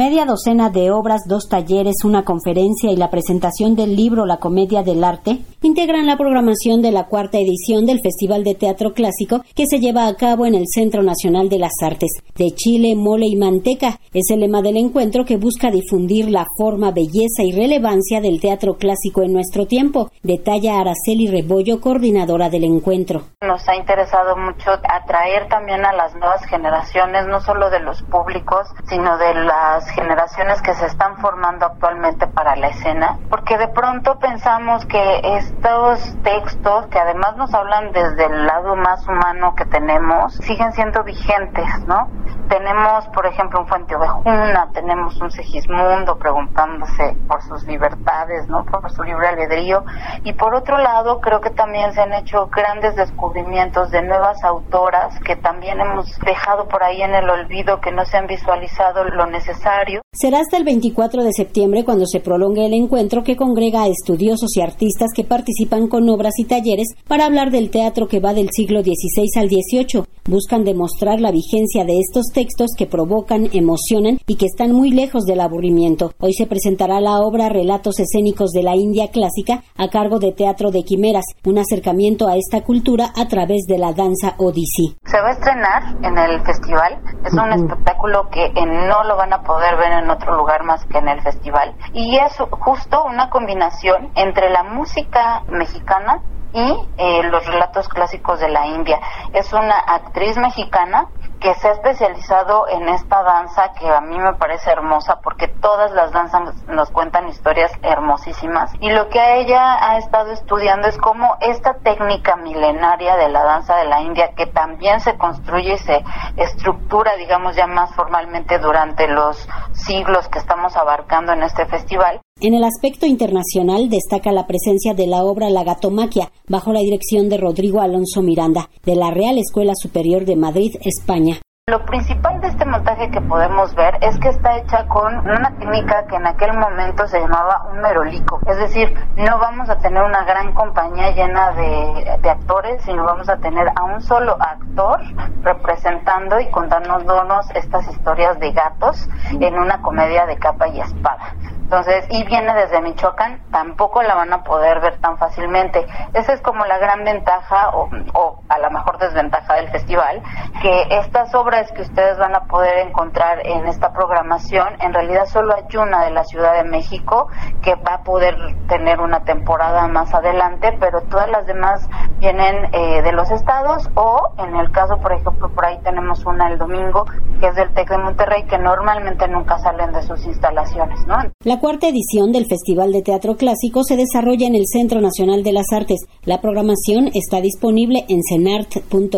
Media docena de obras, dos talleres, una conferencia y la presentación del libro La Comedia del Arte integran la programación de la cuarta edición del Festival de Teatro Clásico que se lleva a cabo en el Centro Nacional de las Artes. De Chile, mole y manteca es el lema del encuentro que busca difundir la forma, belleza y relevancia del teatro clásico en nuestro tiempo, detalla Araceli Rebollo, coordinadora del encuentro. Nos ha interesado mucho atraer también a las nuevas generaciones, no solo de los públicos, sino de las generaciones que se están formando actualmente para la escena, porque de pronto pensamos que estos textos, que además nos hablan desde el lado más humano que tenemos, siguen siendo vigentes, ¿no? Tenemos, por ejemplo, un Fuente Ovejuna, tenemos un Segismundo preguntándose por sus libertades, ¿no? Por su libre albedrío. Y por otro lado, creo que también se han hecho grandes descubrimientos de nuevas autoras que también hemos dejado por ahí en el olvido, que no se han visualizado lo necesario Será hasta el 24 de septiembre cuando se prolongue el encuentro que congrega a estudiosos y artistas que participan con obras y talleres para hablar del teatro que va del siglo XVI al XVIII. Buscan demostrar la vigencia de estos textos que provocan, emocionan y que están muy lejos del aburrimiento. Hoy se presentará la obra Relatos escénicos de la India clásica a cargo de Teatro de Quimeras, un acercamiento a esta cultura a través de la danza Odisí. Se va a estrenar en el festival. Es un espectáculo que no lo van a poder poder ver en otro lugar más que en el festival. Y es justo una combinación entre la música mexicana y eh, los relatos clásicos de la India. Es una actriz mexicana que se ha especializado en esta danza que a mí me parece hermosa porque todas las danzas nos cuentan historias hermosísimas y lo que ella ha estado estudiando es cómo esta técnica milenaria de la danza de la India que también se construye y se estructura digamos ya más formalmente durante los siglos que estamos abarcando en este festival en el aspecto internacional destaca la presencia de la obra La Gatomaquia, bajo la dirección de Rodrigo Alonso Miranda, de la Real Escuela Superior de Madrid, España. Lo principal de este montaje que podemos ver es que está hecha con una técnica que en aquel momento se llamaba un merolico. Es decir, no vamos a tener una gran compañía llena de, de actores, sino vamos a tener a un solo actor representando y contándonos estas historias de gatos en una comedia de capa y espada. Entonces, y viene desde Michoacán, tampoco la van a poder ver tan fácilmente. Esa es como la gran ventaja o, a la mejor desventaja del festival, que estas obras que ustedes van a poder encontrar en esta programación, en realidad solo hay una de la Ciudad de México que va a poder tener una temporada más adelante, pero todas las demás vienen eh, de los estados o en el caso, por ejemplo, por ahí tenemos una el domingo que es del TEC de Monterrey que normalmente nunca salen de sus instalaciones, ¿no? Cuarta edición del Festival de Teatro Clásico se desarrolla en el Centro Nacional de las Artes. La programación está disponible en cenart.gov.mx.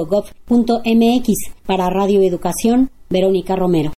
Para Radio Educación, Verónica Romero.